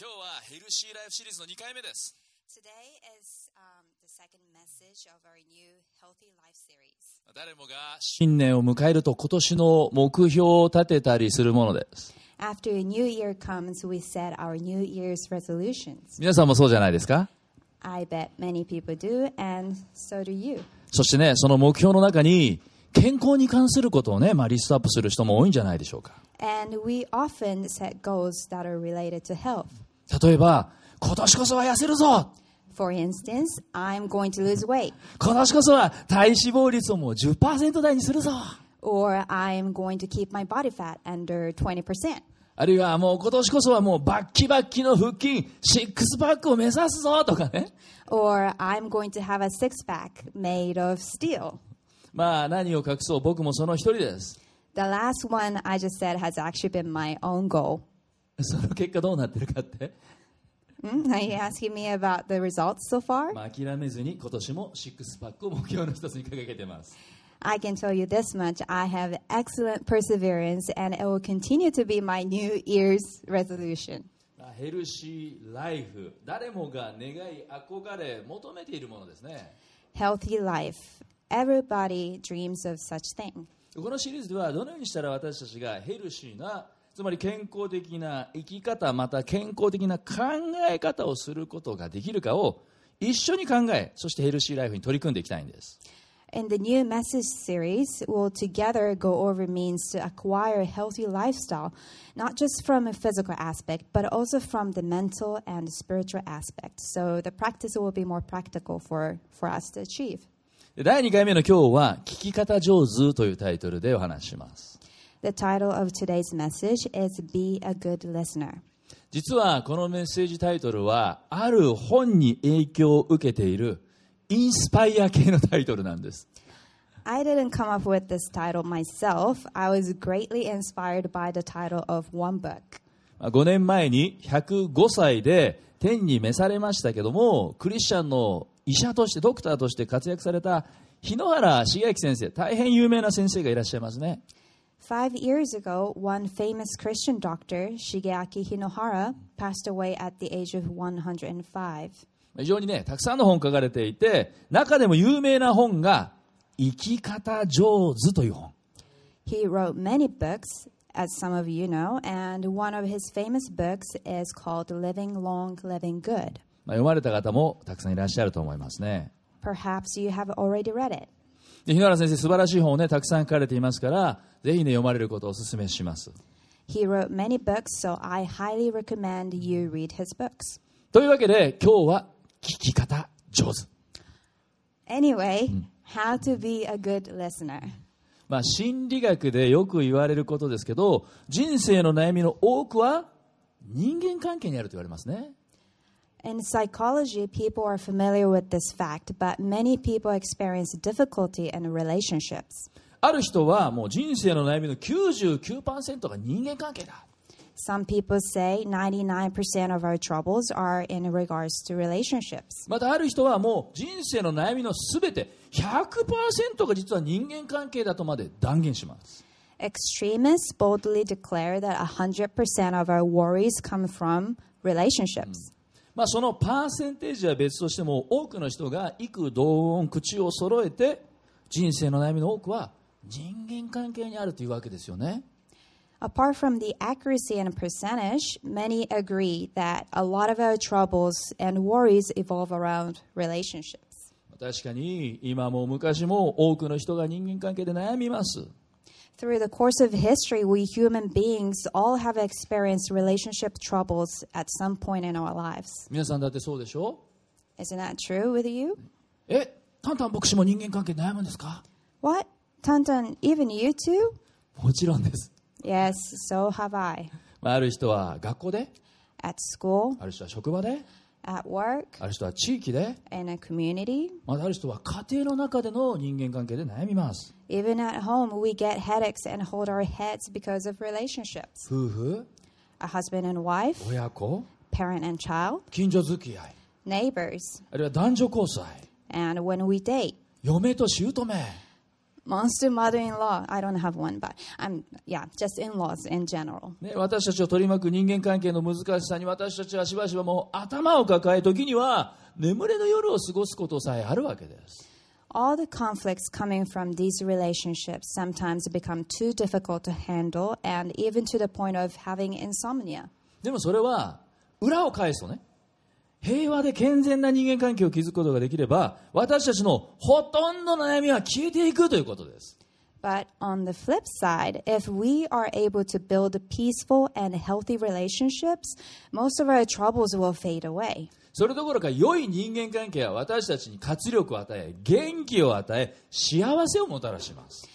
今日はヘルシーライフシリーズの2回目です。誰もが新年を迎えると今年の目標を立てたりするものです。皆さんもそうじゃないですか？そしてね、その目標の中に健康に関することをね、まあ、リストアップする人も多いんじゃないでしょうか。例えば、今年こそは痩せるぞ For instance, I'm going to lose weight, 今年こそは体脂肪率をもう10%台にするぞ or I'm going to keep my body fat under 20%, あるいはもう今年こそはもうバッキバッキの腹筋、シックスパックを目指すぞとかね。or I'm going to have a six pack made of steel. まあ何を隠そう僕もその一人です。The last one I just said has actually been my own goal. その結果どうなってるかって、Hmm? Are you asking me about the results so far? まあ、諦めずに今年もシックスパックを目標の一つに掲げてます。I can tell you this much I have excellent perseverance, and it will continue to be my New Year's resolution. まあヘルシーライフ、誰もが願い、憧れ、求めているものですね。Healthy life. Everybody dreams of such thing. このシリーズではどのようにしたら私たちがヘルシーなつまり健康的な生き方また健康的な考え方をすることができるかを一緒に考えそしてヘルシーライフに取り組んでいきたいんです In the new message series, we'll together go over means to acquire a healthy lifestyle, not just from a physical aspect, but also from the mental and spiritual aspect. So the practice will be more practical for, for us to achieve. で第2回目の今日は「聞き方上手」というタイトルでお話しします The title of today's message is Be a Good Listener. 実はこのメッセージタイトルはある本に影響を受けているインスパイア系のタイトルなんです I didn't come up with this title myself. I was greatly inspired by the title of one book. まあ5年前に105歳で天に召されましたけどもクリスチャンの医者としてドクターとして活躍された日野原茂明先生大変有名な先生がいらっしゃいますね Five years ago, one famous Christian doctor, Shigeaki Hinohara, passed away at the age of 105. 非常にねたくさんの本書かれていて中でも有名な本が「生き方上手」という本 He wrote many books, as some of you know, and one of his famous books is called Living Long, Living Good. まあ読まれた方もたくさんいらっしゃると思いますね Perhaps you have already read it. で日野原先生素晴らしい本をねたくさん書かれていますからぜひね読まれることをお勧めします He wrote many books, so I highly recommend you read his books. というわけで今日は聞き方上手 Anyway, how to be a good listener. まあ、心理学でよく言われることですけど人生の悩みの多くは人間関係にあると言われますね In psychology, people are familiar with this fact, but many people experience difficulty in relationships. ある人はもう人生の悩みの99%が人間関係だ Some people say 99% of our troubles are in regards to relationships. またある人はもう人生の悩みの全て100%が実は人間関係だとまで断言します Extremists boldly declare that 100% of our worries come from relationships. まあ、そのパーセンテージは別としても多くの人が幾同音口を揃えて人生の悩みの多くは人間関係にあるというわけですよね Apart from the accuracy and percentage, many agree that a lot of our troubles and worries evolve around relationships. 確かに今も昔も多くの人が人間関係で悩みます Through the course of history, we human beings all have experienced relationship troubles at some point in our lives. 皆さんだってそうでしょ Isn't that true with you? えタンタン牧師も人間関係で悩むんですか What? Tantan, even you too? もちろんです、 Yes, so have I. まあ、ある人は学校で At school, ある人は職場で at work, ある人は地域で in a community, またある人は家庭の中での人間関係で悩みます even at home, we get headaches and hold our heads because of relationships. 夫婦 A husband and wife, 親子 parent and child, 近所付き合い neighbors, あるいは男女交際 and when we date, 嫁と姑 Monster mother-in-law. I don't have one, but I'm yeah, just in-laws in general. ね、私たちを取り巻く人間関係の難しさに私たちはしばしばもう頭を抱え時には眠れの夜を過ごすことさえあるわけです。All the conflicts coming from these relationships sometimes become too difficult to handle and even to the point of having insomnia. でもそれは裏を返すとね平和で健全な人間関係を築くことができれば私たちのほとんどの悩みは消えていくということです But on the flip side, if we are able to build peaceful and healthy relationships, most of our troubles will fade away. それどころか良い人間関係は私たちに活力を与え元気を与え幸せをもたらします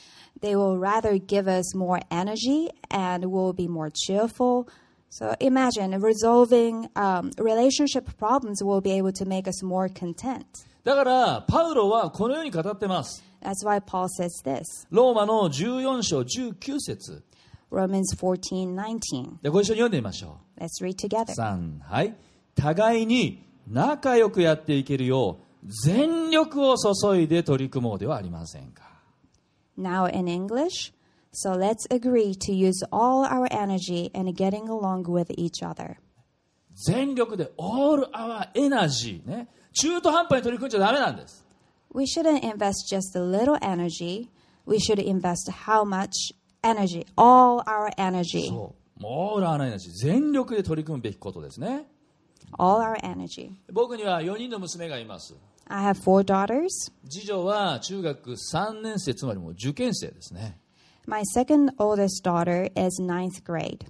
They will rather give us more energy and will be more cheerful. So imagine resolving um, relationship problems will be able to make us more content. だからパウロはこのように語ってます That's why Paul says this ローマの14章19節 Romans 14 19. でご一緒に読んでみましょ Let's read together. う3はい互いに仲良くやっていけるよう全力を注いで取り組もうではありませんか Now in English. So let's agree to use all our energy in getting along with each other. 全力で all our energy ね中途半端に取り組んじゃダメなんです We shouldn't invest just a little energy. We should invest how much energy? All our energy. そう all our energy 全力で取り組むべきことですね All our energy. 僕には4人の娘がいます I have four daughters. 次女は中学3年生つまりもう受験生ですね My second oldest daughter is ninth grade.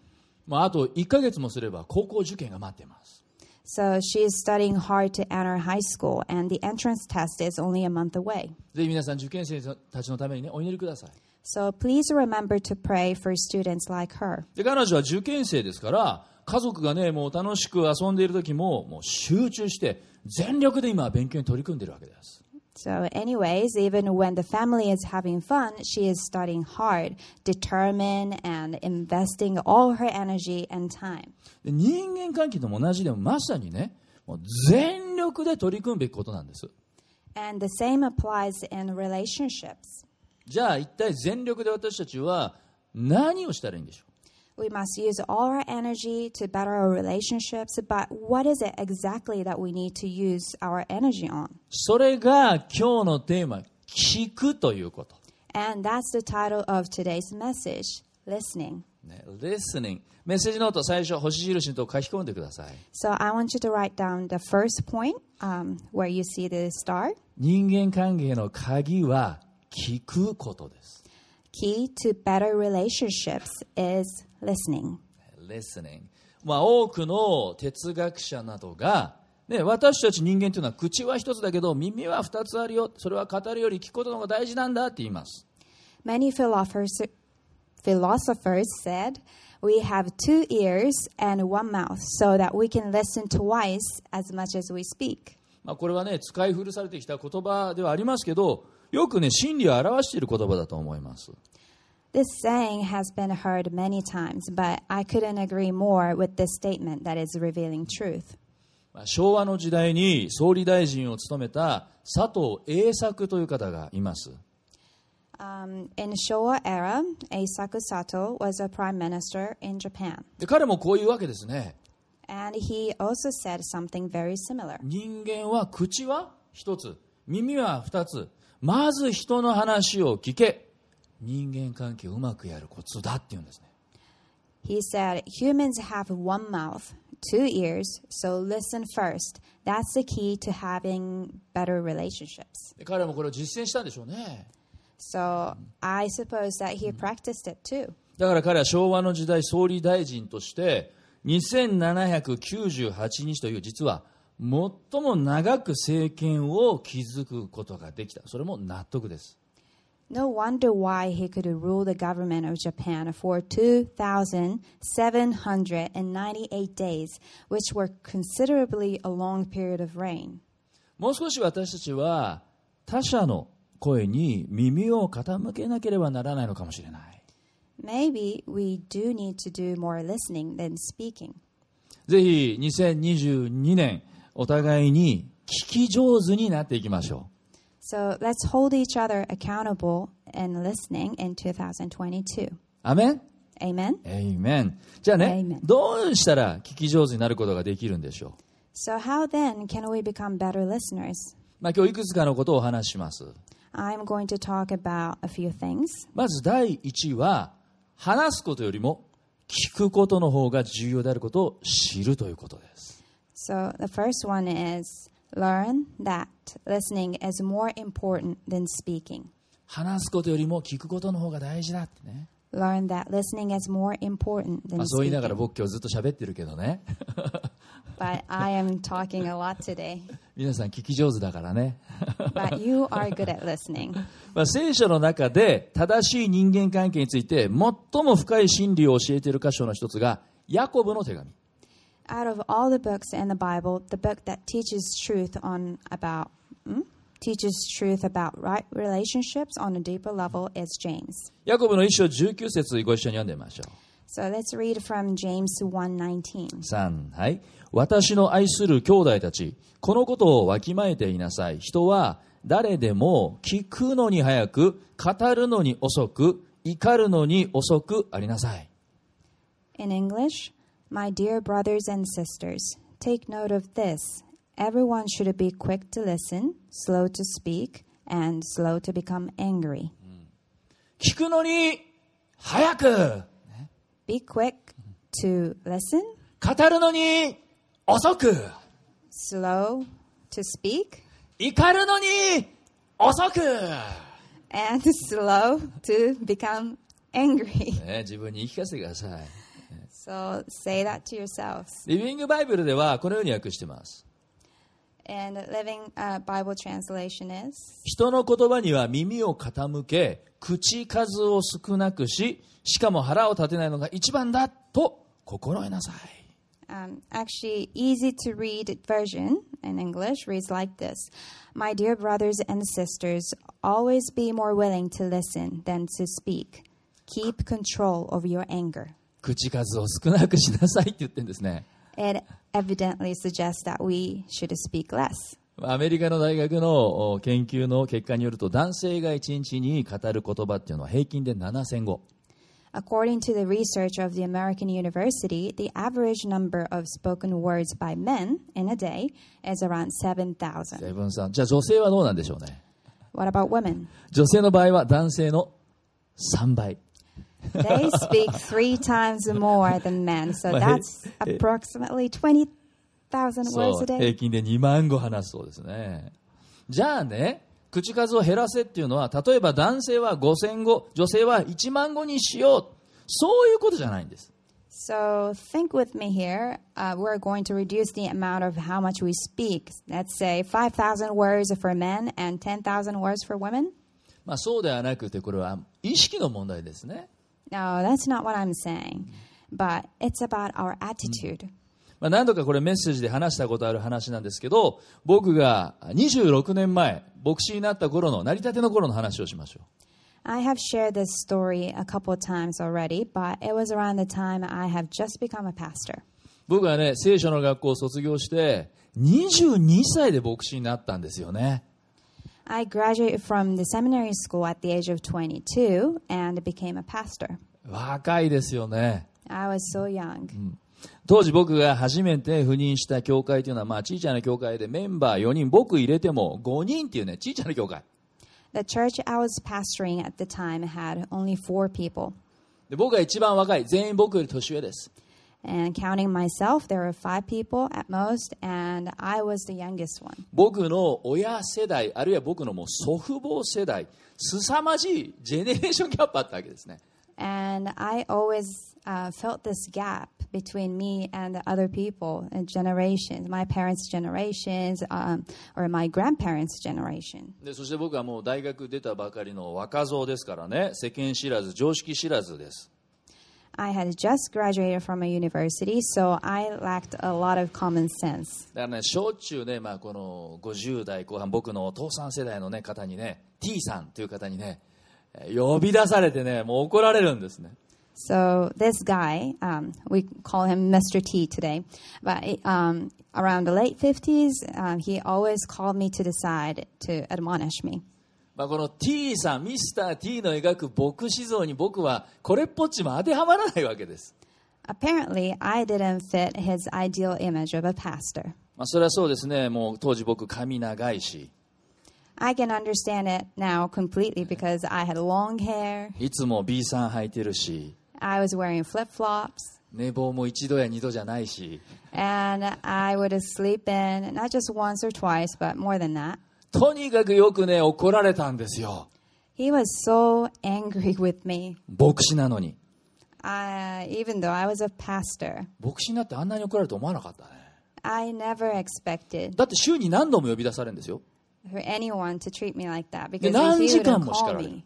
まあ、あと1ヶ月もすれば高校受験が待っています So she is studying hard to enter high school, and the entrance test is only a month away. ぜひ皆さん受験生たちのためにねお祈りください So please remember to pray for students like her. で彼女は受験生ですから家族がねもう楽しく遊んでいる時ももう集中して全力で今勉強に取り組んでいるわけです So, anyways, even when the family is having fun, she is studying hard, determined, and investing all her energy and time. で人間関係とも同じでもまさにねもう全力で取り組むべきことなんです And the same applies in relationships. じゃあ一体全力で私たちは何をしたらいいんでしょう う We must use all our energy to better our relationships, but what is it exactly that we need to use our energy on? それが今日のテーマ聞くということ And that's the title of today's message listening. ね listening メッセージノート最初星印のとこ書き込んでください So, I want you to write down the first point um, where you see the star. 人間関係の鍵は聞くことです Key to better relationships is listening. listening まあ多くの哲学者などがね、私たち人間というのは口は一つだけど耳は二つあるよそれは語るより聞くことの方が大事なんだって言います Many philosophers, philosophers said, We have two ears and one mouth so that we can listen twice as much as we speak. まあ、これはね使い古されてきた言葉ではありますけどよくね真理を表している言葉だと思います This saying has been heard many times, but I couldn't agree more with this statement that is revealing truth. まあ昭和の時代に総理大臣を務めた佐藤栄作という方がいます Um, in Showa era, Eisaku Sato was a prime minister in Japan, で彼もこういうわけですね and he also said something very similar. 人間は口は一つ耳は二つまず人の話を聞け人間関係をうまくやるコツだっていうんですね He said, Humans have one mouth, two ears, so listen first. That's the key to having better relationships. で彼もこれを実践したんでしょうね So I suppose that he practiced it too. だから彼は昭和の時代総理大臣として2798日という実は最も長く政権を築くことができたそれも納得です No wonder why he could rule the government of Japan for 2,798 days, which were considerably a long period of reign. もう少し私たちは他者の声に耳を傾けなければならないのかもしれない Maybe we do need to do more listening than speaking. ぜひ2022年お互いに聞き上手になっていきましょ So let's hold each other accountable in listening in 2022. アメン Amen. エイメンじゃあね Amen どうしたら聞き上手になることができるんでしょう So, how then can we become better listeners? まあ、今日いくつかのことをお話しします。I'm going to talk about a few things. まず第一は、話すことよりも聞くことの方が重要であることを知るということです。So, the first one is learn that listening is more important than speaking. 話すことよりも聞くことの方が大事だってね。Learn that listening is more important ま than あ、そう言いながら.僕今日ずっと喋ってるけどね。But I am talking a lot today. 皆さん聞き上手だからね。But you are good at listening. まあ、聖書の中で正しい人間関係について最も深い真理を教えている箇所の一つがヤコブの手紙。Out of all the books in the Bible, the book that teaches truth on about hmm? teaches truth about right relationships on a deeper level is James. ヤコブの一章19節ご一緒に読んでみましょう。So let's read from James 1:19. 3はい私の愛する兄弟たちこのことをわきまえていなさい人は誰でも聞くのに早く語るのに遅く怒るのに遅くありなさい In English, my dear brothers and sisters, take note of this. Everyone should be quick to listen, slow to speak, and slow to become angry. 聞くのに早く Be quick to listen, 語るのに遅く slow to speak, 怒るのに遅く、 and slow to become angry. ね、自分に言い聞かせてください So say that to yourselves. リビングバイブルではこのように訳してます And Living uh, Bible translation is 人の言葉には耳を傾け口数を少なくししかも腹を立てないのが一番だと心得なさい um, actually easy to read version in English reads like this My dear brothers and sisters, always be more willing to listen than to speak. Keep control over your anger. 口数を少なくしなさいって言ってるんですね It evidently suggests that we should speak less. アメリカの大学のお研究の結果によると男性が1日に語る言葉っていうのは平均で7000語 According to the research of the American University, the average number of spoken words by men in a day is around 7,000. セブンさんじゃあ女性はどうなんでしょうね What about women? 女性の場合は男性の3倍 They speak three times more than men, so that's approximately 20,000そ words う a 平 day. 均で2万語話すそうですねじゃあね口数を減らせっていうのは例えば男性は5000語女性は1万語にしようそういうことじゃないんです So think with me here. Uh, we're going to reduce the amount of how much we speak. Let's say 5,000 words for men and 10,000 words for women. まあそうではなくてこれは意識の問題ですね No, that's not what I'm saying. But it's about our attitude. まあ、何度かこれメッセージで話したことある話なんですけど僕が26年前牧師になった頃の成り立ての頃の話をしましょう I have shared this story a couple of times already, but it was around the time I have just become a pastor. 僕はね聖書の学校を卒業して22歳で牧師になったんですよね I graduated from the seminary school at the age of 22 and became a pastor. 若いですよね I was so young. 当時僕が初めて赴任した教会というのはまあ小さな教会でメンバー4人僕入れても5人っていうね小さな教会 The church I was pastoring at the time had only four people. で僕が一番若い全員僕より年上です And counting myself, there were five people at most, and I was the youngest one. 僕の親世代あるいは僕のもう祖父母世代凄まじいジェネレーションギャップあったわけですね And I always uh, felt this gap between me and the other people and generations, my parents' generations um, or my grandparents' generation. でそして僕はもう大学出たばかりの若造ですからね世間知らず常識知らずです I had just graduated from a university, so I lacked a lot of common sense. だからねしょっちゅうね、まあ、この50代後半僕のお父さん世代の、ね、方にね T さんという方にねえー呼び出されてねもう怒られるんですね So this guy, um, we call him Mr. T today, but um, around the late 50s, um, he always called me to the side to admonish me. まあ、この T さん、ミスター T の描く牧師像に僕はこれっぽっちも当てはまらないわけです。Apparently, I didn't fit his ideal image of a pastor. まあ、それはそうですね、もう当時僕髪長いし、I can understand it now completely because I had long hair, いつも B さん履いてるし、I was wearing flip flops, 寝坊も一度や二度じゃないし、and I would sleep in not just once or twice, but more than that. とにかくよくね、怒られたんですよ。He was so angry with me, 牧師なのに。uh, even though I was a pastor. 牧師になってあんなに怒られると思わなかったね。I never expected だって週に何度も呼び出されるんですよ。for anyone to treat me like that because 何時間も叱られる。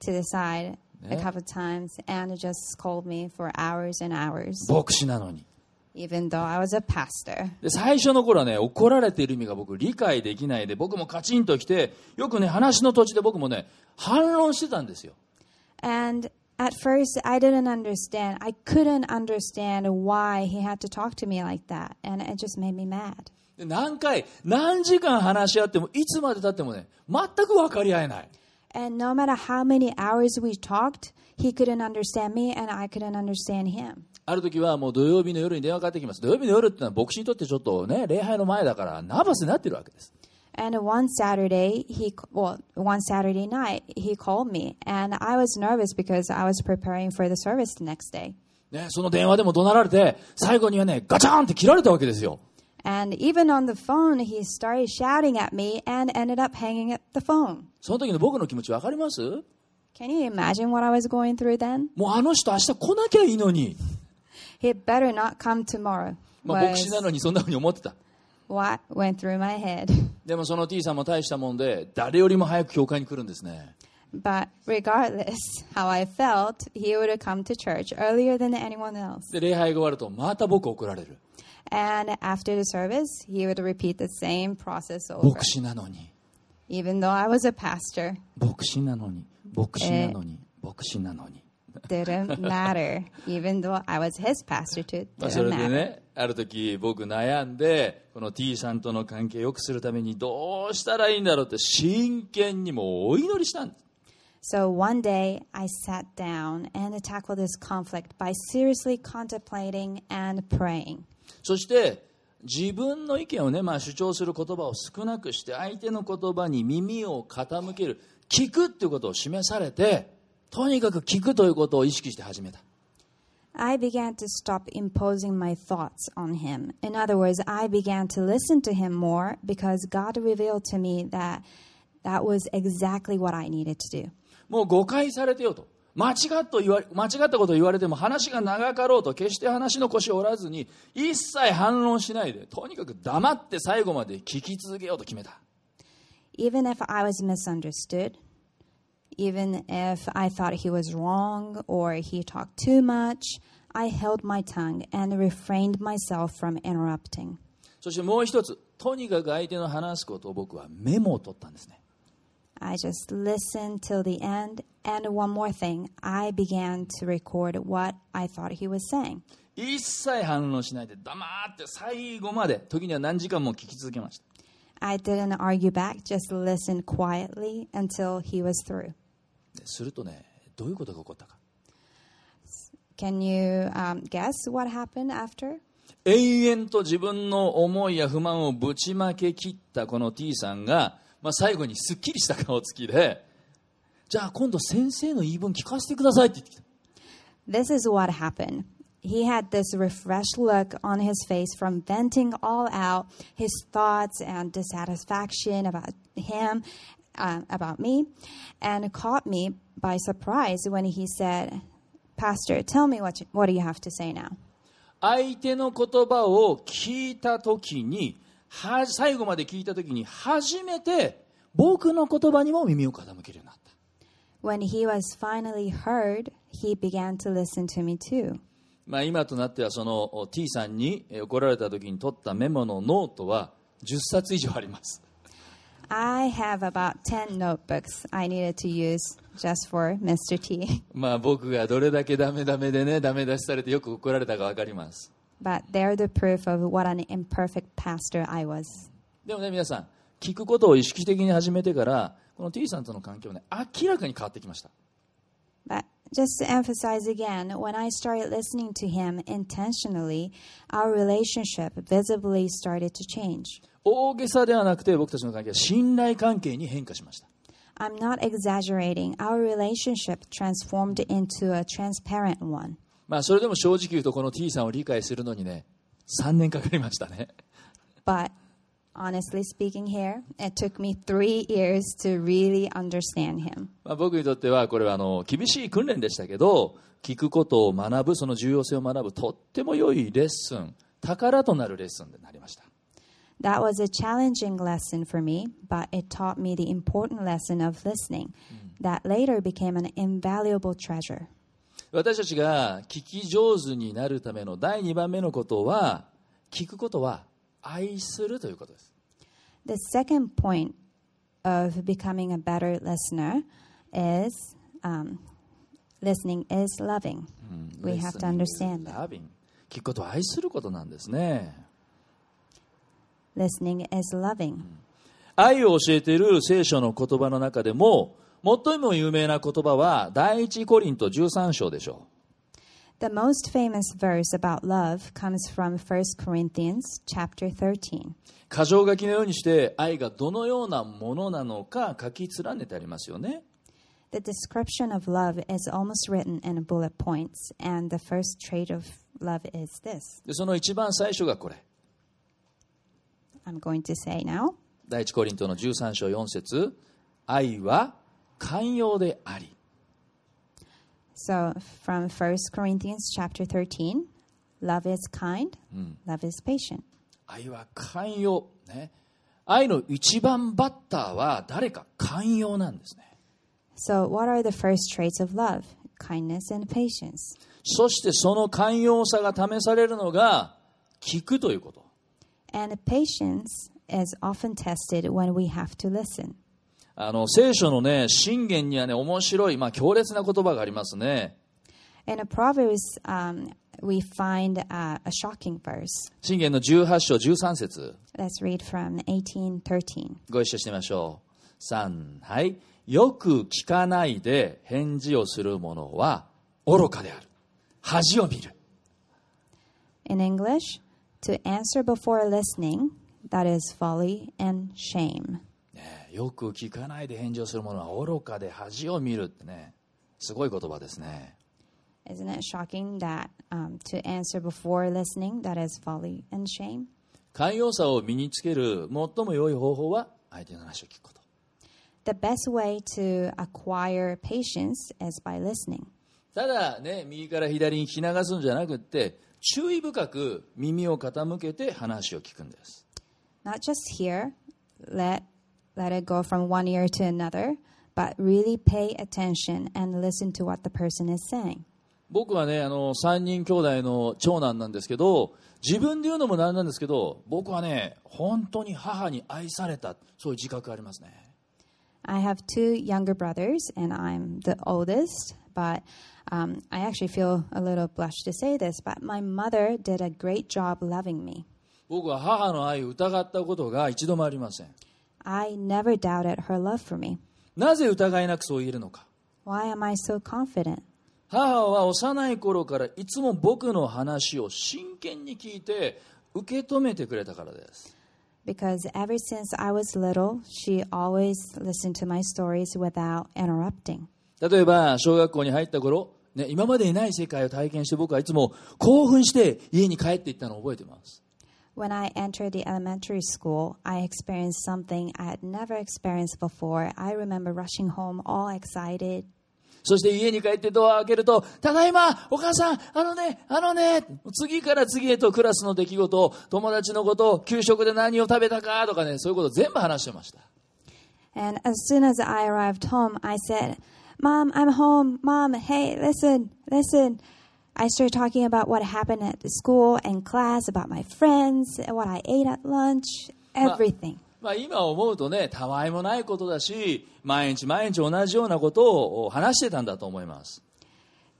to the side a ね。couple times and just scold me for hours and hours, 牧師なのに。Even though I was a pastor. で最初の頃はね、怒られている意味が僕理解できないで、僕もカチンときて、よくね、話の途中で僕もね、反論してたんですよ。And at first, I didn't understand. I couldn't understand why he had to talk to me like that. And it just made me mad. で何回、何時間話し合っても、いつまで経ってもね、全く分かり合えない。And no matter how many hours we talked, he couldn't understand me and I couldn't understand him. ある時はもう土曜日の夜に電話かかってきます。土曜日の夜ってのは牧師にとってちょっとね、礼拝の前だからナーバスになってるわけです。And one Saturday, he well, one Saturday night, he called me, and I was nervous because I was preparing for the service the next day. ね、その電話でも怒鳴られて、最後にはね、ガチャンって切られたわけですよ。And even on the phone, he started shouting at me and ended up hanging up the phone. その時の僕の気持ち分かります Can you imagine what I was going through then? もうあの人明日来なきゃいいのに。He better not come tomorrow. まあ、牧師 Was なのにそんな風に思ってた。 what went through my head. でもその T さんも大したもんで、誰よりも早く教会に来るんですね。 But regardless how I felt, he would come to church earlier than anyone else. で、礼拝が終わると、また僕怒られる。 And after the service, he would repeat the same process over. 牧師なのに、 Even though I was a pastor, 牧師なのに、牧師なのに、牧師なのに。 それでねある時僕悩んでこの T さんとの関係を良くするためにどうしたらいいんだろうって真剣にもお祈りしたんです。So one day I sat down and tackled this conflict by seriously contemplating and praying. そして自分の意見をね、まあ、主張する言葉を少なくして相手の言葉に耳を傾ける聞くっていうことを示されて。とにかく聞くということを意識して始めた I began to stop imposing my thoughts on him. In other words, I began to listen to him more because God revealed to me that that was exactly what I needed to do. もう誤解されてよと間違っと言われ間違ったことを言われても話が長かろうと決して話の腰を折らずに一切反論しないでとにかく黙って最後まで聞き続けようと決めた Even if I was misunderstood, even if I thought he was wrong or he talked too much, I held my tongue and refrained myself from interrupting. そしてもう一つとにかく相手の話すことを僕はメモを取ったんですね I just listened till the end. And one more thing, I began to record what I thought he was saying. 一切反論しないで黙って最後まで時には何時間も聞き続けました I didn't argue back, just listened quietly until he was through. でするとねどういうことが起こったか Can you um, guess what happened after? 永遠と自分の思いや不満をぶちまけ切ったこの T さんが、まあ、最後にすっきりした顔つきでじゃあ今度先生の言い分聞かせてくださいって言ってきた This is what happened. He had this refreshed look on his face from venting all out his thoughts and dissatisfaction about him, uh, about me, and caught me by surprise when he said, Pastor, tell me what, you, what do you have to say now? 相手の言葉を聞いた時には最後まで聞いた時に初めて僕の言葉にも耳を傾けるようになった When he was finally heard, he began to listen to me too. まあ、今となってはそのお T さんにえー怒られた時に取ったメモのノートは10冊以上あります I have about 10 notebooks I needed to use just for Mr. T. まあ僕がどれだけダメダメでね、ダメ出しされてよく怒られたかわかります。 But they're the proof of what an imperfect pastor I was. でもね、皆さん、聞くことを意識的に始めてから、この T さんとの関係はね、明らかに変わってきました。 But just to emphasize again, when I started listening to him intentionally, our relationship visibly started to change. 大げさではなくて僕たちの関係は信頼関係に変化しました。I'm not exaggerating. Our relationship transformed into a transparent one. まあそれでも正直言うとこの T さんを理解するのにね、3年かかりましたね。But honestly speaking, here, it took me three years to really understand him. まあ、僕にとってはこれはあの厳しい訓練でしたけど聞くことを学ぶその重要性を学ぶとっても良いレッスン宝となるレッスンになりました That was a challenging lesson for me, but it taught me the important lesson of listening that later became an invaluable treasure. 私たちが聞き上手になるための第2番目のことは聞くことは愛するということです The second point of becoming a better listener is um, listening is loving. We have to understand that. 聞くことを愛することなんですね Listening is loving. 愛を教えている聖書の言葉の中でも最も有名な言葉は第一コリント13章でしょう The most famous verse about love comes from 1 Corinthians chapter 13. 箇条書きのようにして愛がどのようなものなのか書き連ねてありますよね The description of love is almost written in bullet points, and the first trait of love is this. でその一番最初がこれ I'm going to say now. 第一コリントの13章4節愛は寛容であり So from 1 Corinthians chapter 13, love is kind, love is patient. 愛は寛容、ね、愛の一番バッターは誰か寛容なんですね So what are the first traits of love? Kindness and patience. そしてその寛容さが試されるのが聞くということ And patience is often tested when we have to listen. あの聖書のね信玄にはね面白い、まあ、強烈な言葉がありますね In a Proverbs, um, we find uh, a shocking verse. 信玄の18章13節 Let's read from 1813. ご一緒してみましょう。3、はい。よく聞かないで返事をする者は愚かである。恥を見る。 In English, to answer before listening, that is folly and shame. ねよく聞かないで返事をする者は愚かで恥を見るってね、すごい言葉ですね。Isn't it shocking that um, to answer before listening, that is folly and shame? 寛容さを身につける最も良い方法は相手の話を聞くこと。The best way to acquire patience is by listening. ただね、右から左に聞き流すんじゃなくって、注意深く耳を傾けて話を聞くんです。Not just hear, let, let it go from one ear to another, but really pay attention and listen to what the person is saying. 僕はねあの3人兄弟の長男なんですけど自分で言うのもなんなんですけど僕はね本当に母に愛されたそういう自覚がありますね I have two younger brothers, and I'm the oldest, but um, I actually feel a little blush to say this, but my mother did a great job loving me. 僕は母の愛を疑ったことが一度もありません I never doubted her love for me. なぜ疑いなくそう言えるのか Why am I so confident? 母は幼い頃からいつも僕の話を真剣に聞いて受け止めてくれたからです Because ever since I was little, she always listened to my stories without interrupting. 例えば小学校に入った頃、ね、今までにない世界を体験して僕はいつも興奮して家に帰っていったのを覚えています When I entered the elementary school, I experienced something I had never experienced before. I remember rushing home all excited. そして家に帰ってドアを開けると、ただいま、お母さん、あのね、あのね、次から次へとクラスの出来事、友達のこと、給食で何を食べたかとかね、そういうこと全部話してました。And as soon as I arrived home, I said, Mom, I'm home. Mom, hey, listen, listen. I started talking about what happened at the school and class, about my friends, what I ate at lunch, everything. まあ、今思うとね、たわいもないことだし、毎日毎日同じようなことを話してたんだと思います。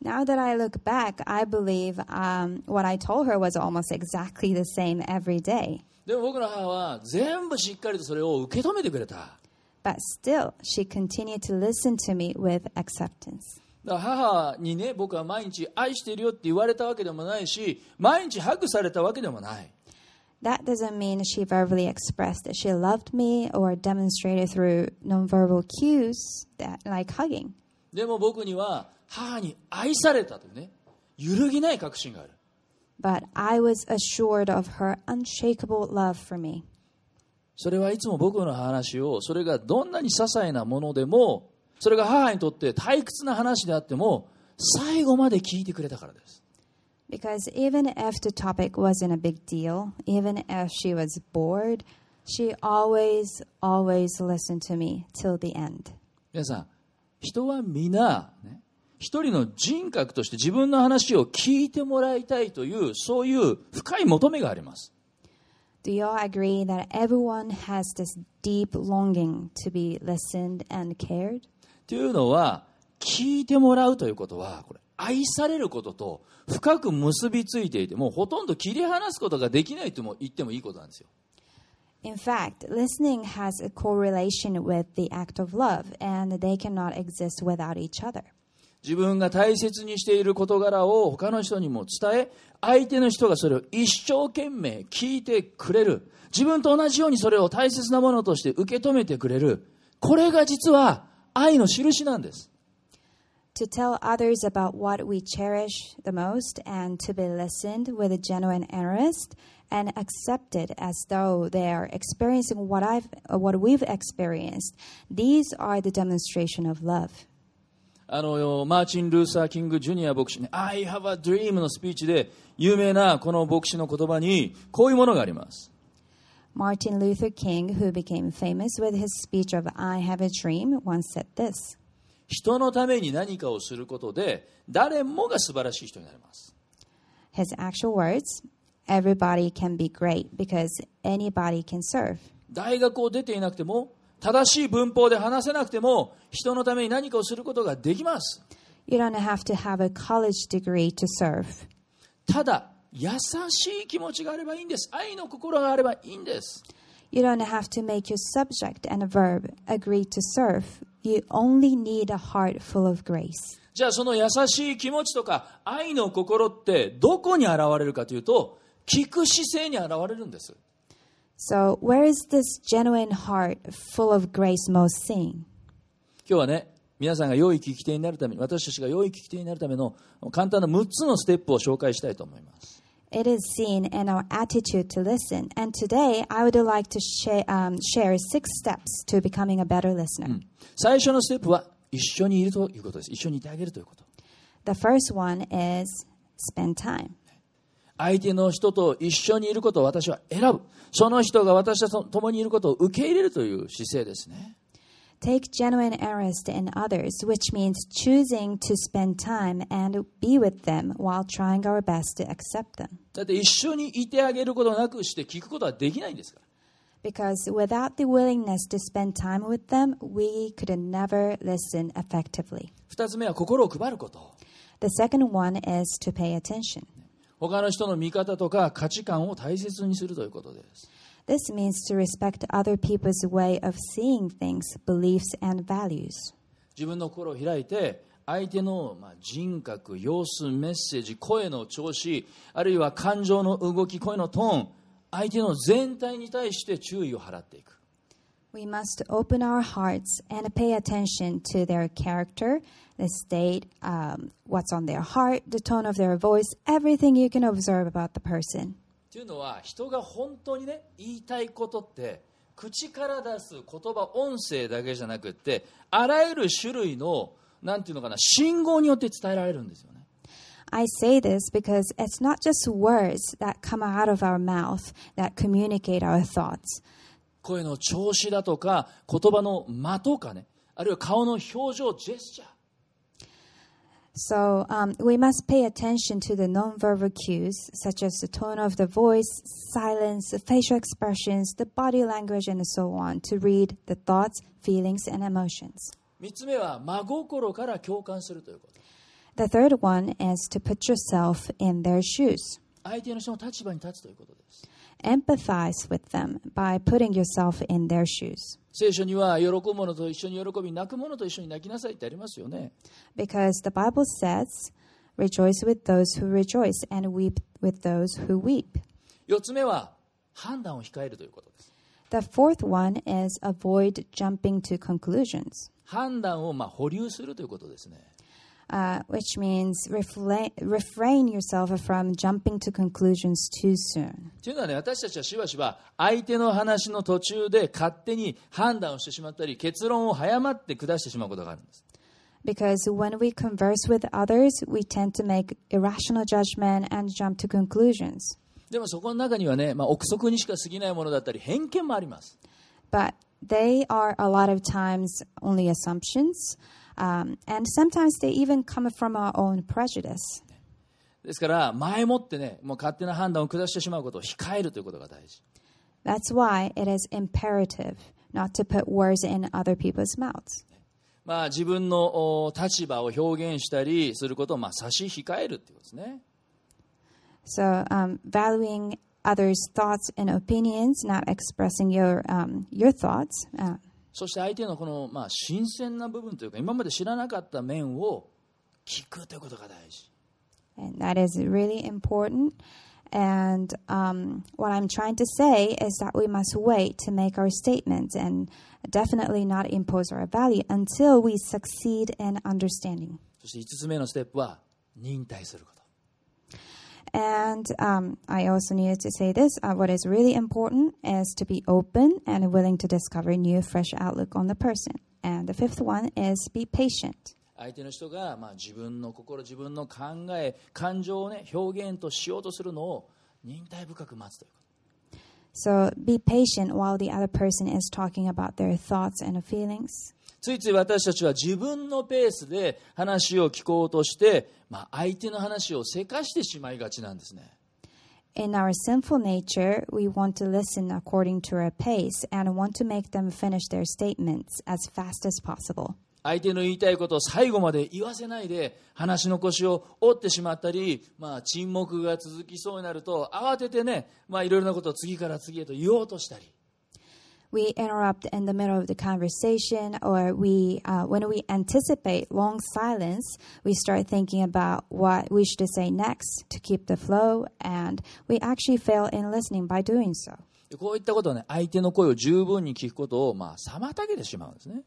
Now that I look back, I believe um, what I told her was almost exactly the same every day. でも僕の母は全部しっかりとそれを受け止めてくれた。 But still, she continued to listen to me with acceptance. だから母にね、僕は毎日愛してるよって言われたわけでもないし、毎日ハグされたわけでもない。 That doesn't mean she verbally expressed that she loved me or demonstrated through nonverbal cues that like hugging. でも僕には母に愛されたというね、揺るぎない確信がある。 But I was assured of her unshakable love for me. それはいつも僕の話を、それがどんなに些細なものでも、それが母にとって退屈な話であっても、最後まで聞いてくれたからです。Because even if the topic wasn't a big deal, even if she was bored, she always, always listened to me till the end. 皆さん、人は皆、ね、一人の人格として自分の話を聞いてもらいたいという、そういう深い求めがあります。Do you all agree that everyone has this deep longing to be listened and cared? というのは、聞いてもらうということは、これ、愛されることと深く結びついていて、もうほとんど切り離すことができないとも言ってもいいことなんですよ。 In fact, listening has a correlation with the act of love, and they cannot exist without each other. 自分が大切にしている事柄を他の人にも伝え、相手の人がそれを一生懸命聞いてくれる。自分と同じようにそれを大切なものとして受け止めてくれる。これが実は愛の印なんです。To tell others about what we cherish the most and to be listened with a genuine interest and accepted as though they are experiencing what I've what we've experienced. These are the demonstration of love. あの、マーチン・ルーサー・キング・ジュニア牧師ね、I have a dream のスピーチで有名なこの牧師の言葉にこういうものがあります。Martin Luther King, who became famous with his speech of I Have a Dream, once said this 人のために何かをすることで誰もが素晴らしい人になります。His actual words Everybody can be great because anybody can serve. 大学を出ていなくても正しい文法で話せなくても人のために何かをすることができます。ただ、優しい気持ちがあればいいんです。愛の心があればいいんです。じゃあその優しい気持ちとか愛の心ってどこに現れるかというと聞く姿勢に現れるんです。So, where is this genuine heart full of grace most seen? 今日はね皆さんが良い聞き手になるために私たちが良い聞き手になるための簡単な6つのステップを紹介したいと思います。It is seen in our attitude to listen. And today, I would like to share, um, share six steps to becoming a better listener. 最初のステップは一緒にいるということです。一緒にいてあげるということ。The first one is spend time. 相手の人と一緒にいることを私は選ぶ。その人が私と共にいることを受け入れるという姿勢ですね。Take genuine interest in others, which means choosing to spend time and be with them while trying our best to accept them. だって一緒にいてあげることなくして聞くことはできないんですから。Because without the willingness to spend time with them, we could never listen effectively. 二つ目は心を配ること。The second one is to pay attention. 他の人の見方とか価値観を大切にするということです。This means to respect other people's way of seeing things, beliefs, and values. 自分の心を開いて相手のまあ人格、様子、メッセージ、声の調子、あるいは感情の動き、声のトーン、相手の全体に対して注意を払っていく。We must open our hearts and pay attention to their character, the state, um, what's on their heart, the tone of their voice, everything you can observe about the person. というのは人が本当にね言いたいことって口から出す言葉音声だけじゃなくってあらゆる種類のなんていうのかな信号によって伝えられるんですよね I say this because it's not just words that come out of our mouth that communicate our thoughts. 声の調子だとか言葉の間とかねあるいは顔の表情ジェスチャー So um, we must pay attention to the nonverbal cues, such as the tone of the voice, silence, the facial expressions, the body language, and so on, to read the thoughts, feelings, and emotions. 3つ目は真心から共感するということ The third one is to put yourself in their shoes. 相手の人の立場に立つということです Empathize with them by putting yourself in their shoes. 聖書には喜ぶ者と一緒に喜び泣く者と一緒に泣きなさいってありますよね Because the Bible says, Rejoice with those who rejoice and weep with those who weep. 4つ目は判断を控えるということです The fourth one is avoid jumping to conclusions, 判断をまあ保留するということですね Uh, which means refla- refrain yourself from jumping to conclusions too soon. というのはね私たちはしばしば相手の話の途中で勝手に判断をしてしまったり結論を早まって下してしまうことがあるんです Because when we converse with others, we tend to make irrational judgment and jump to conclusions. でもそこの中にはね、まあ、憶測にしか過ぎないものだったり偏見もあります But they are a lot of times only assumptions, um, and sometimes they even come from our own prejudice. ですから前もってねもう勝手な判断を下してしまうことを控えるということが大事 That's why it is imperative not to put words in other people's mouths. まあ自分のお立場を表現したりすることをまあ差し控えるっていうことですね So, um, valuing others' thoughts and opinions, not expressing your um, your thoughts, uh, そして相手のこのまあ新鮮な部分というか今まで知らなかった面を聞くということが大事 and that is really important. And um, what I'm trying to say is that we must wait to make our statements and definitely not impose our value until we succeed in understanding. そして5つ目のステップは忍耐すること And um, I also needed to say this uh, what is really important is to be open and willing to discover new, fresh outlook on the person. And the fifth one is be patient. 相手の人がまあ自分の心自分の考え感情をね表現としようとするのを忍耐深く待つということ So be patient while the other person is talking about their thoughts and feelings. ついつい私たちは自分のペースで話を聞こうとして、まあ、相手の話をせかしてしまいがちなんですね In our sinful nature, we want to listen according to our pace and want to make them finish their statements as fast as possible. 相手の言いたいことを最後まで言わせないで話の腰を折ってしまったり、まあ、沈黙が続きそうになると慌ててね、まあ、いろいろなことを次から次へと言おうとしたり We interrupt in the middle of the conversation, or we, uh, when we anticipate long silence, we start thinking about what we should say next to keep the flow, and we actually fail in listening by doing so. でこういったことはね相手の声を十分に聞くことを、まあ、妨げてしまうんですね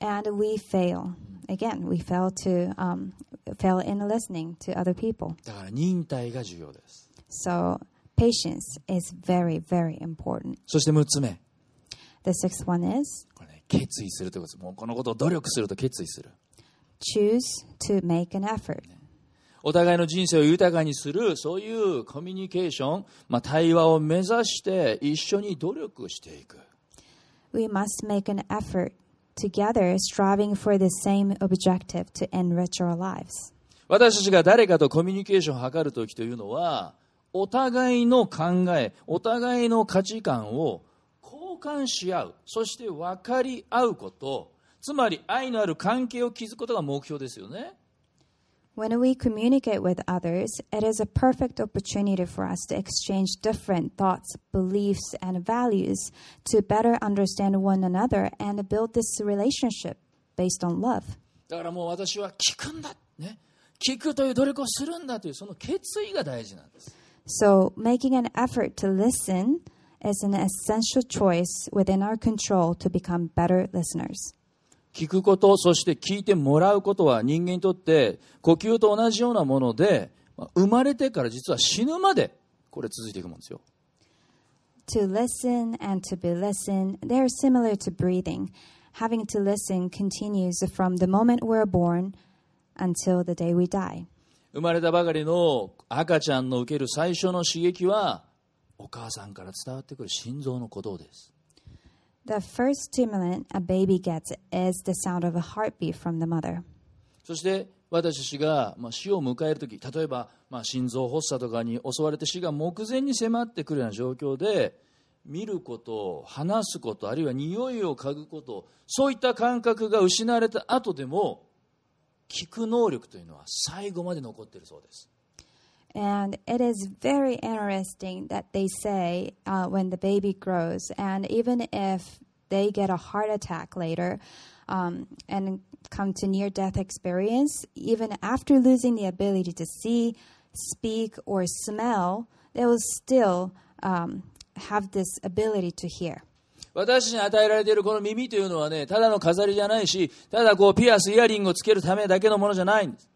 And we fail. Again, we fail to um, fail in listening to other people. だから忍耐が重要です So patience is very, very important. そして6つ目 The sixth one is これ、ね、決意するということですもうこのことを努力すると決意する choose to make an effort. お互いの人生を豊かにするそういうコミュニケーション、まあ、対話を目指して一緒に努力していく We must make an effort together, striving for the same objective to enrich our lives. 私たちが誰かとコミュニケーションを図るときというのはお互いの考えお互いの価値観を交換し合うそして分かり合うことつまり愛のある関係を築くことが目標ですよね When we communicate with others, it is a perfect opportunity for us to exchange different thoughts, beliefs, and values to better understand one another and build this relationship based on love. だからもう私は聞くんだ、ね、聞くという努力をするんだというその決意が大事なんです So, making an effort to listen is an essential choice within our control to become better listeners. 聞くことそして聞いてもらうことは人間にとって呼吸と同じようなものでまあ生まれてから実は死ぬまでこれ続いていくもんですよ To listen and to be listened, they are similar to breathing. Having to listen continues from the moment we're born until the day we die. 生まれたばかりの赤ちゃんの受ける最初の刺激はお母さんから伝わってくる心臓の鼓動です The first stimulant a baby gets is the sound of a heartbeat from the mother. そして私たちが、まあ、死を迎えるとき、例えば、まあ、心臓発作とかに襲われて死が目前に迫ってくるような状況で、見ること、話すこと、あるいは匂いを嗅ぐこと、そういった感覚が失われた後でも、聞く能力というのは最後まで残っているそうです。And it is very interesting that they say uh, when the baby grows, and even if they get a heart attack later um, and come to near death experience, even after losing the ability to see, speak, or smell, they will still um, have this ability to hear. 私たちに与えられているこの耳というのはね、ただの飾りじゃないし、ただこうピアス、イヤリングをつけるためだけのものじゃないんです。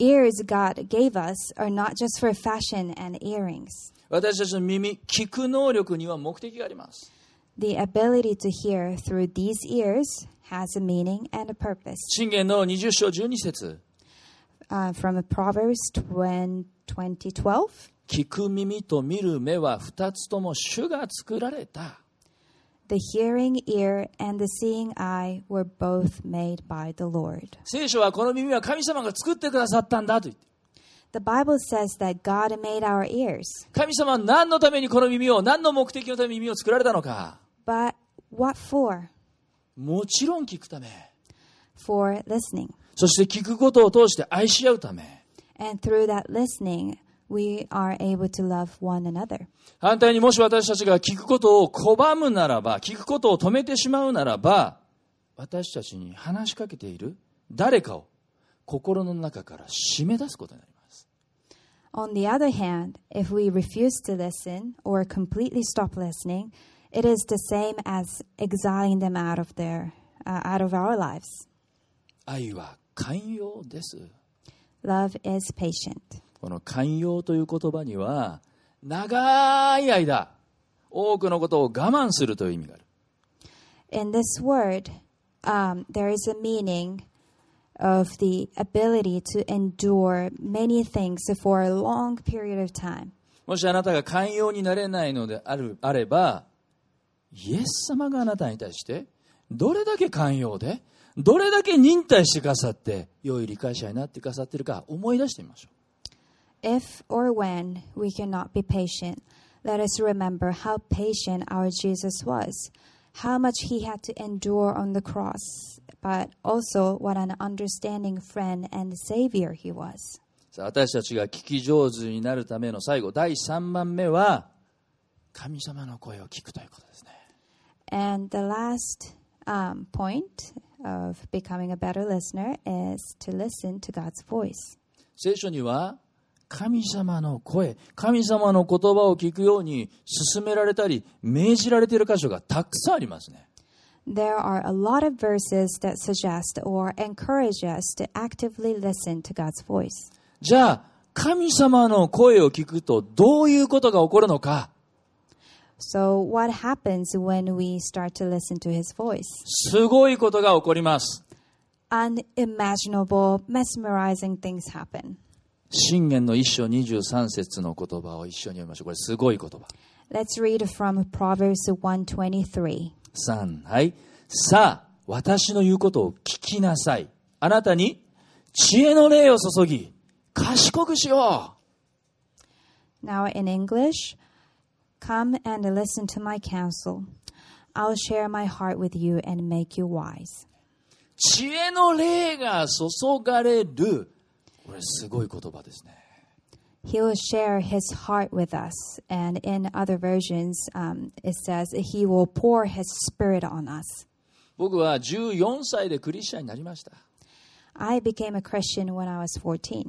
Ears God gave us are not just for fashion and earrings. 私たちの耳、聞く能力には目的があります。 The ability to hear through these ears has a meaning and a purpose. 信玄の20章12節 Uh, from Proverbs 20, 2012. 聞く耳と見る目は二つとも主が作られた。 The hearing ear and the seeing eye were both made by the Lord. 聖書はこの耳は神様が作ってくださったんだと言って。The Bible says that God made our ears. 神様は何のためにこの耳を、何の目的のために耳を作られたのか。But what for? もちろん聞くため。For listening. そして聞くことを通して愛し合うため。And through that listening, we are able to love one another. 反対にもし私たちが聞くことを拒むならば、聞くことを止めてしまうならば、私たちに話しかけている誰かを心の中から締め出すことになります。On the other hand, if we refuse to listen or completely stop listening, it is the same as exiling them out of their uh, out of our lives. 愛は寛容です。Love is patient. この寛容という言葉には、長い間、多くのことを我慢するという意味がある。In this word, um, there is a meaning of the ability to endure many things for a long period of time. もしあなたが寛容になれないのであるあれば、イエス様があなたに対して、どれだけ寛容で、どれだけ忍耐してくださって、良い理解者になってくださっているか思い出してみましょう。If or when we cannot be patient, let us remember how patient our Jesus was, how much he had to endure on the cross, but also what an understanding friend and savior he was. さあ私たちが聞き上手になるための最後、第3番目は、神様の声を聞くということですね。 And the last um, point of becoming a better listener is to listen to God's voice. 聖書には 神様の声神様の言葉を聞くように勧められたり命じられている箇所がたくさんありますね There are a lot of verses that suggest or encourage us to actively listen to God's voice. じゃあ神様の声を聞くとどういうことが起こるのか So, what happens when we start to listen to his voice? すごいことが起こります Unimaginable, mesmerizing things happen. 信玄の一章23節の言葉を一緒に読みましょうこれすごい言葉 Let's read from Proverbs 123. 3はいさあ私の言うことを聞きなさいあなたに知恵の霊を注ぎ賢くしよう Now, in English, come and listen to my counsel. I'll share my heart with you and make you wise. 知恵の霊が注がれるこれすごい言葉ですね He will share his heart with us. And in other versions, um, it says he will pour his spirit on us. 僕は14歳でクリスチャンになりました I became a Christian when I was 14.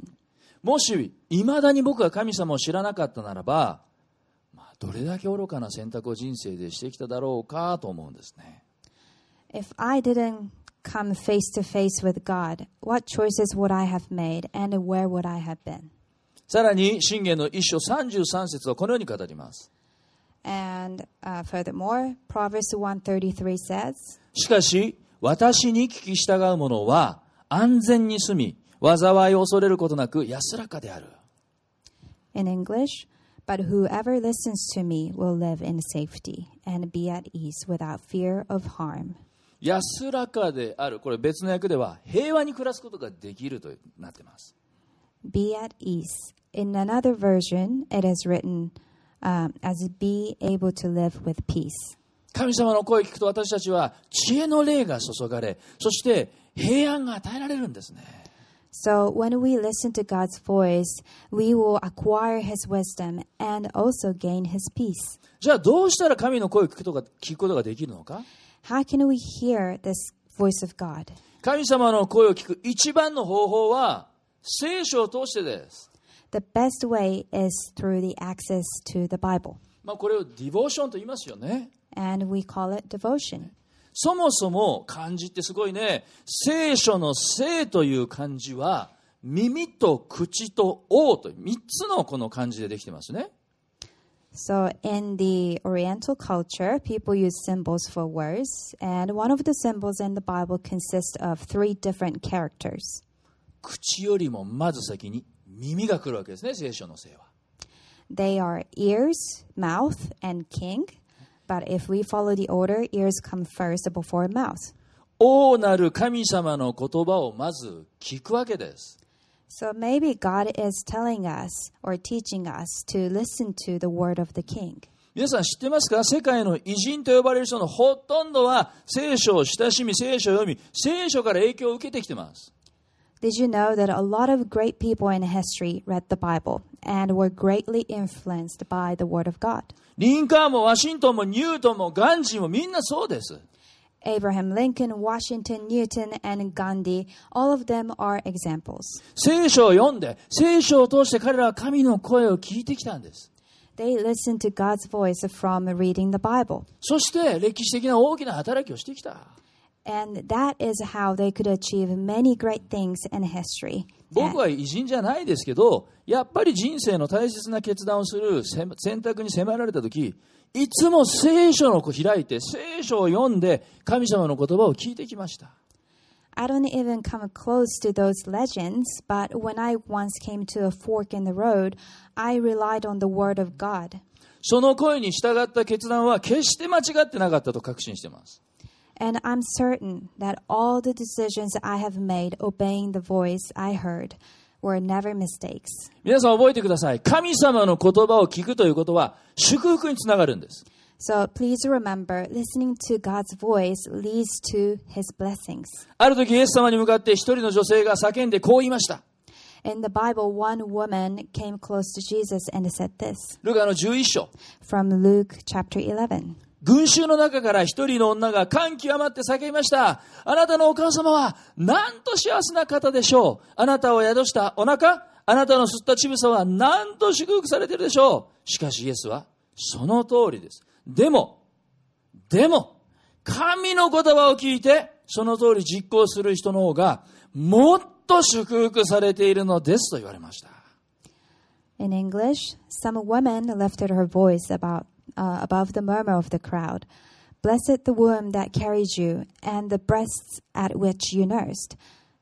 もしいまだに僕が神様を知らなかったならば、まあ、どれだけ愚かな選択を人生でしてきただろうかと思うんですね If I didn't come face to face with God, what choices would I have made and where would I have been? さらに信玄の一章33節はこのように語ります And uh, furthermore, Proverbs 133 says, しかし私に聞き従う者は安全に住み災いを恐れることなく安らかである in English, but whoever listens to me will live in safety and be at ease without fear of harm. 安らかであるこれ別の訳では平和に暮らすことができるとなっています Be at ease. In another version, it is written um, as be able to live with peace. 神様の声を聞くと私たちは知恵の霊が注がれそして平安が与えられるんですね So when we listen to God's voice, we will acquire His wisdom and also gain His peace. じゃあどうしたら神の声を聞くことが聞くことができるのか How can we hear this voice of God? 神様の声を聞く一番の方法は聖書を通してです、The best way is through the access to the Bible, まあ、これをディボーションと言いますよね。And we call it devotion. そもそも漢字ってすごいね。聖書の「聖」という漢字は耳と口と「王」という3つのこの漢字でできてますね So, in the Oriental culture, people use symbols for words, and one of the symbols in the Bible consists of three different characters. 口よりもまず先に耳が来るわけですね聖書の「聖」は They are ears, mouth, and king. But if we follow the order, ears come first before mouth. 王なる神様の言葉をまず聞くわけです So maybe God is telling us or teaching us to listen to the word of the king. 皆さん知ってますか世界の偉人と呼ばれる人のほとんどは聖書を親しみ聖書を読み聖書から影響を受けてきてます Did you know that a lot of great people in history read the Bible and were greatly influenced by the word of God? リンカーンもワシントンもニュートンもガンジーもみんなそうです Abraham Lincoln, Washington, Newton, and Gandhi, all of them are examples. 聖書を読んで聖書を通して彼らは神の声を聞いてきたんです They listened to God's voice from reading the Bible. そして歴史的な大きな働きをしてきた And that is how they could achieve many great things in history. 僕は偉人じゃないですけどやっぱり人生の大切な決断をするせ選択に迫られた時いつも聖書の開いて聖書を読んで神様の言葉を聞いてきました I don't even come close to those legends, but when I once came to a fork in the road, I relied on the Word of God. その声に従った決断は決して間違ってなかったと確信しています。And I'm certain that all the decisions I have made obeying the voice I heard were never mistakes. 皆さん覚えてください。神様の言葉を聞くということは祝福につながるんです。So please remember, listening to God's voice leads to His blessings. ある時イエス様に向かって一人の女性が叫んでこう言いました。In the Bible, one woman came close to Jesus and said this ルカの11章。from Luke chapter 11. 群衆の中から一人の女が感極まって叫びました。あなたのお母様はなんと幸せな方でしょう。あなたを宿したお腹、あなたの吸った乳房はなんと祝福されているでしょう。しかしイエスはその通りです。でも、でも、神の言葉を聞いて、その通り実行する人の方がもっと祝福されているのですと言われました。In English, some woman lifted her voice about, uh, above the murmur of the crowd. Blessed the womb that carried you, and the breasts at which you nursed.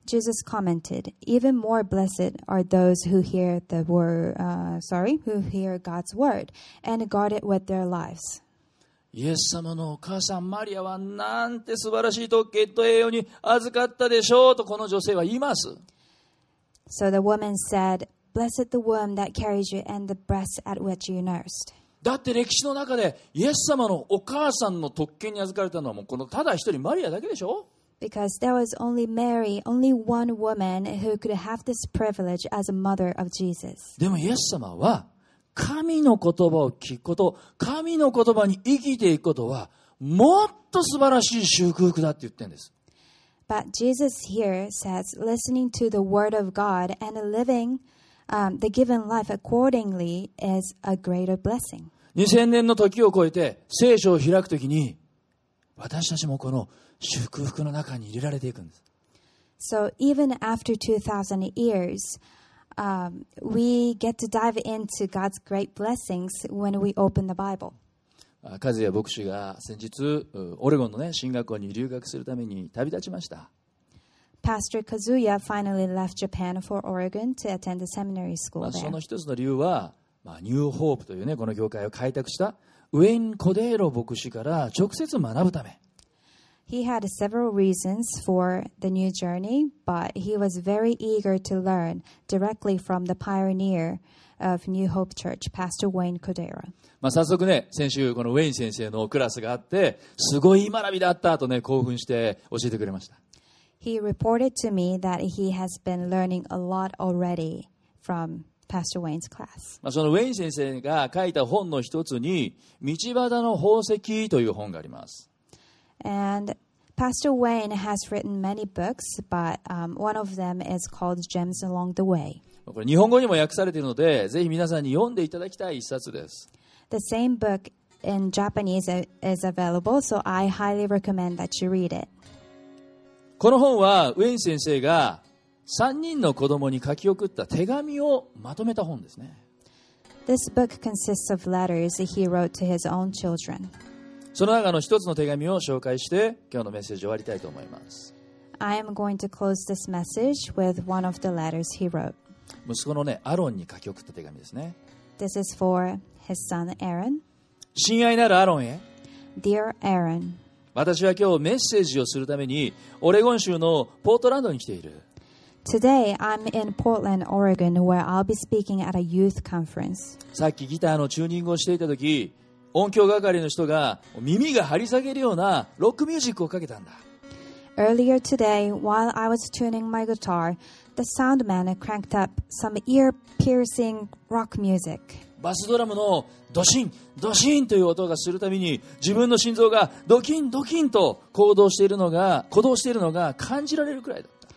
Jesus commented, "Even more blessed are those who hear the word, uh, sorry, who hear God's word and guard it with their lives." イエス様のお母さんマリアはなんて素晴らしい特権と栄養に預かったでしょうとこの女性は言います。 So the woman said, "Blessed the womb that carried you, and the breasts at which you nursed." だって歴史の中でイエス様のお母さんの特権に預かれたのはもうこのただ一人マリアだけでしょ Because there was only Mary, only one woman who could have this privilege as a mother of Jesus. でもイエス様は神の言葉を聞くこと、神の言葉に生きていくことはもっと素晴らしい祝福だって言ってるんです。But Jesus here says listening to the word of God and living um, the given life accordingly is a greater blessing. 2000年の時を超えて聖書を開くときに私たちもこの祝福の中に入れられていくんです。So even after 2,000 years, um, we get to dive into God's great blessings when we open the Bible. あ和也牧師が先日うオレゴンのね進学校に留学するために旅立ちました Pastor Kazuya finally left Japan for Oregon to attend the seminary ま school あ、そ there. の一つの理由は、まあ、ニューホープというねこの教会を開拓したウェイン・コデーロ牧師から直接学ぶため He had several reasons for the new journey, but he was very eager to learn directly from the pioneer of New Hope Church, Pastor Wayne Cordero. まあ、早速ね、先週このウェイン先生のクラスがあって、すごい学びだったとね、興奮して教えてくれました。He reported to me that he has been learning a lot already from Pastor Wayne's class. まあ、そのウェイン先生が書いた本の一つに、道端の宝石という本があります。 And Pastor Wayne has written many books, but um, one of them is called Gems Along the Way. これ日本語にも訳されているので、ぜひ皆さんに読んでいただきたい一冊です。 The same book in Japanese i- is available, so I highly recommend that you read it. この本はウェイン先生が3人の子供に書き送った手紙をまとめた本ですね。This book consists of letters he wrote to his own children. その中の一つの手紙を紹介して今日のメッセージを終わりたいと思います。I am going to close this message with one of the letters he wrote. 息子のね、アロンに書き送った手紙ですね。This is for his son Aaron. 親愛なるアロンへ、Dear Aaron, 私は今日メッセージをするためにオレゴン州のポートランドに来ている。today I'm in Portland, Oregon, where I'll be speaking at a youth conference. さっきギターのチューニングをしていた時、音響係の人が耳が張り下げるようなロックミュージックをかけたんだ。Earlier today, while I was tuning my guitar, the sound man cranked up some ear piercing rock music. バスドラムのドシンドシンという音がするたびに自分の心臓がドキンドキンと行動しているのが鼓動しているのが感じられるくらいだった。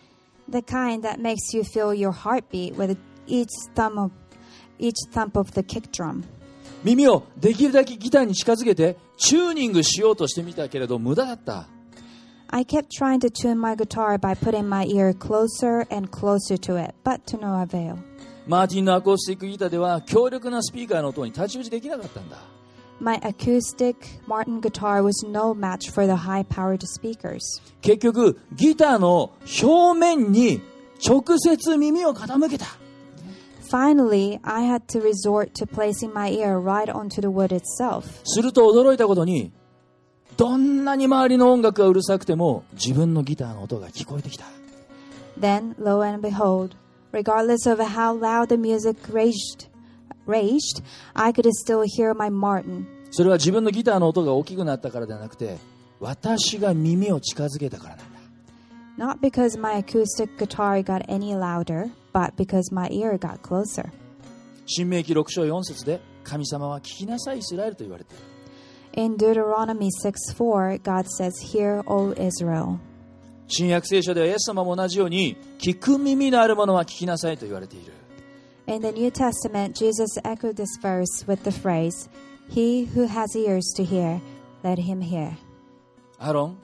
耳をできるだけギターに近づけてチューニングしようとしてみたけれど無駄だった。I kept trying to tune my guitar by putting my ear closer and closer to it, but to no avail. マーティンのアコースティックギターでは強力なスピーカーの音に太刀打ちできなかったんだ。My acoustic Martin guitar was no match for the high powered speakers. 結局ギターの表面に直接耳を傾けた。Finally, I had to resort to placing my ear right onto the wood itself. すると驚いたことにどんなに周りの音楽がうるさくても自分のギターの音が聞こえてきた。Then, lo and behold, regardless of how loud the music raged, raged, I could still hear my Martin. それは自分のギターの音が大きくなったからではなくて私が耳を近づけたからなんだ Not because my acoustic guitar got any louder, but because my ear got closer. 新明記6章4節で神様は聞きなさいイスラエルと言われている In Deuteronomy 6 4, God says, Hear, O Israel. 新約聖書ではイエス様も同じように聞く耳のあるものは聞きなさいと言われている In the New Testament, Jesus echoed this verse with the phrase, He who has ears to hear, let him hear. アロン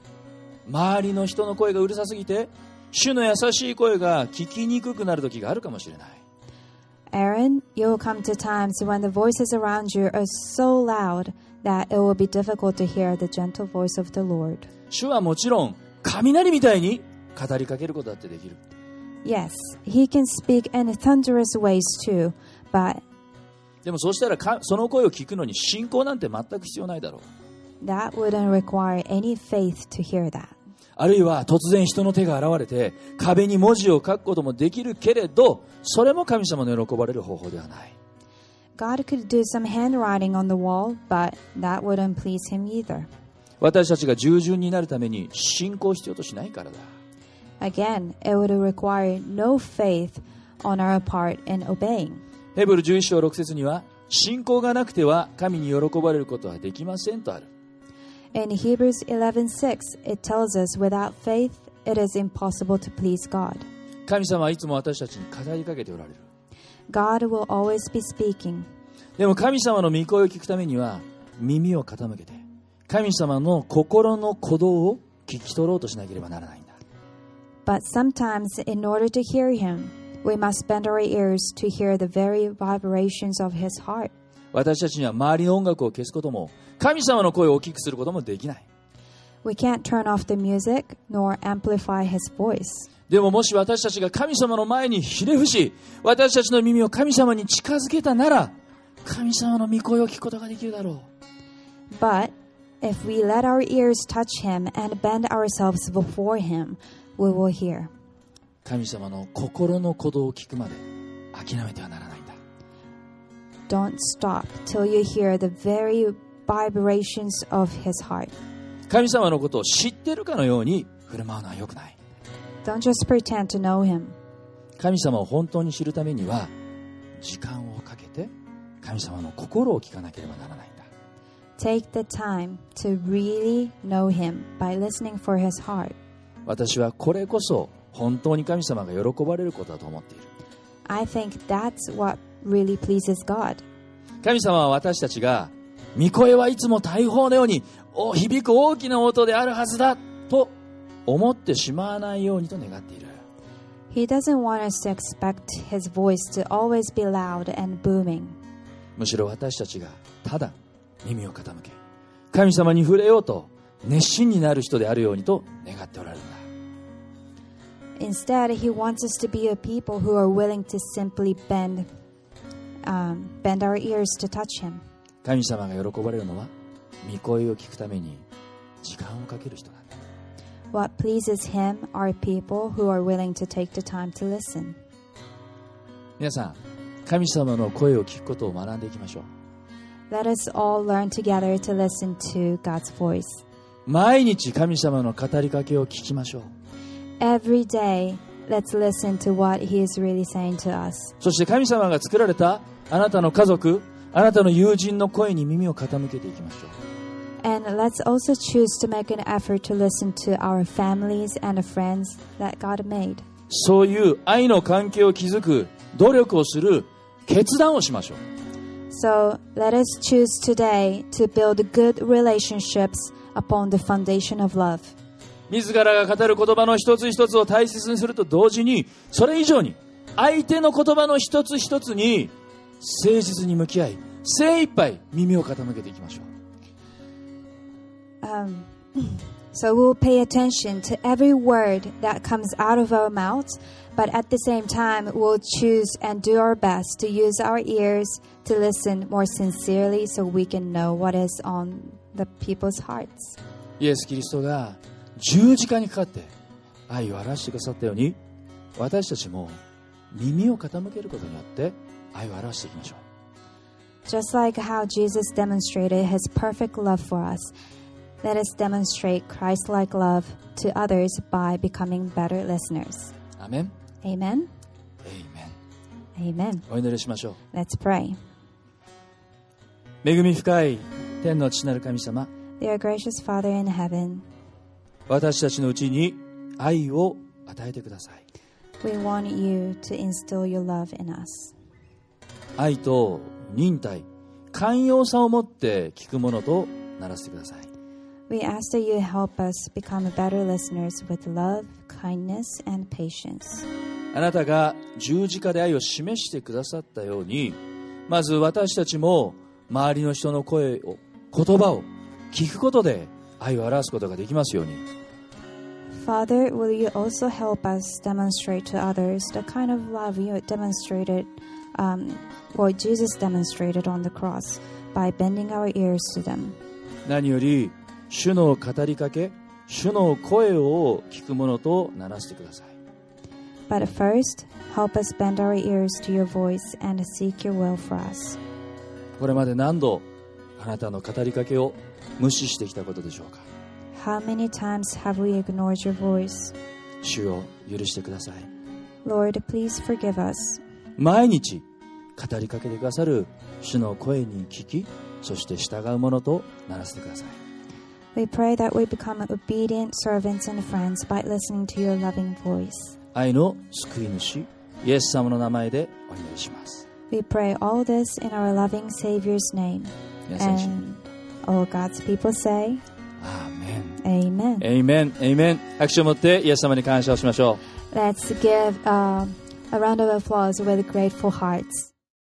周りの人の声がうるさすぎて主の優しい声が聞きにくくなる時があるかもしれない Aaron, you'll come to times when the voices around you are so loud that it will be difficult to hear the gentle voice of the Lord. 主はもちろん雷みたいに語りかけることだってできる Yes, he can speak in thunderous ways too, but でもそうしたらかその声を聞くのに信仰なんて全く必要ないだろう that wouldn't require any faith to hear that. あるいは突然人の手が現れて壁に文字を書くこともできるけれどそれも神様の喜ばれる方法ではない God could do some handwriting on the wall, but that wouldn't please him either. 私たちが従順になるために信仰を必要としないからだ Again, it would require no faith on our part in obeying. ヘブル11章6節には信仰がなくては神に喜ばれることはできませんとある In Hebrews 11:6, it tells us without faith it is impossible to please God. 神様はいつも私たちに語りかけておられる God will always be speaking. でも神様の御声を聞くためには耳を傾けて神様の心の鼓動を聞き取ろうとしなければならないんだ But sometimes, in order to hear him, we must bend our ears to hear the very vibrations of his heart. 私たちには周りの音楽を消すことも神様の声を大きくすることもできない We can't turn off the music nor amplify his voice. でももし私たちが神様の前にひれ伏し私たちの耳を神様に近づけたなら神様の御声を聞くことができるだろう But If we let our ears touch him and bend ourselves before him, we will hear. 神様の心の鼓動を聞くまで諦めてはならないんだ Don't stop till you hear the very vibrations of his heart. 神様のことを知ってるかのように振る舞うのは良くない Don't just pretend to know him. 神様を本当に知るためには時間をかけて神様の心を聞かなければならない Take the time to really know him by listening for his heart. 私はこれこそ本当に神様が喜ばれることだと思っている I think that's what really pleases God. 神様は私たちが御声はいつも大砲のようにお響く大きな音であるはずだと思ってしまわないようにと願っている He doesn't want us to expect his voice to always be loud and booming. むしろ私たちがただ 耳を傾け神様に触れようと熱心になる人であるようにと願っておられるんだ Instead, he wants us to be a people who are willing to simply bend, um, bend our ears to touch him. 神様が喜ばれるのは御声を聞くために時間をかける人なんだ What pleases him are people who are willing to take the time to listen. 皆さん神様の声を聞くことを学んでいきましょう Let us all learn together to listen to God's voice. 毎日神様の語りかけを聞きましょう Every day, let's listen to what he is really saying to us. そして神様が作られたあなたの家族あなたの友人の声に耳を傾けていきましょう And let's also choose to make an effort to listen to our families and friends that God made. そういう愛の関係を築く努力をする決断をしましょう So let us choose today to build good relationships upon the foundation of love. 自らが語る言葉の一つ一つを大切にすると同時にそれ以上に相手の言葉の一つ一つに誠実に向き合い精一杯耳を傾けていきましょう Um, so we'll pay attention to every word that comes out of our mouths, but at the same time, we'll choose and do our best to use our ears to listen more sincerely so we can know what is on the people's hearts. イエス・キリストが十字架にかかって愛を表してくださったように私たちも耳を傾けることによって愛を表していきましょう Just like how Jesus demonstrated his perfect love for us, let us demonstrate Christ like love to others by becoming better listeners. アメン Amen? エイメン Amen. お祈りしましょう Let's pray. 恵み深い。天の父なる神様。私たちのうちに愛を与えてください。愛と忍耐寛容さを持って聞くものとならせてください。あなたが十字架で愛を示してくださったように、まず私たちも周りの人の声を言葉を聞くことで愛を表すことができますように Father, will you also help us demonstrate to others the kind of love you demonstrated, um, what Jesus demonstrated on the cross by bending our ears to them? 何より主の語りかけ主の声を聞くものとならせてください But first, help us bend our ears to your voice and seek your will for us. これまで何度あなたの語りかけを無視してきたことでしょうか How many times have we ignored your voice? 主を許してください Lord, please forgive us. 毎日語りかけてくださる主の声に聞きそして従うものとならせてください We pray that we become obedient servants and friends by listening to your loving voice. 愛の救い主イエス様の名前でお祈りします We pray all this in our loving Savior's name. 皆さん一緒に And all God's people say, アーメン Amen. エイメンエイメン拍手を持ってイエス様に感謝をしましょう Let's give um, a round of applause with grateful hearts.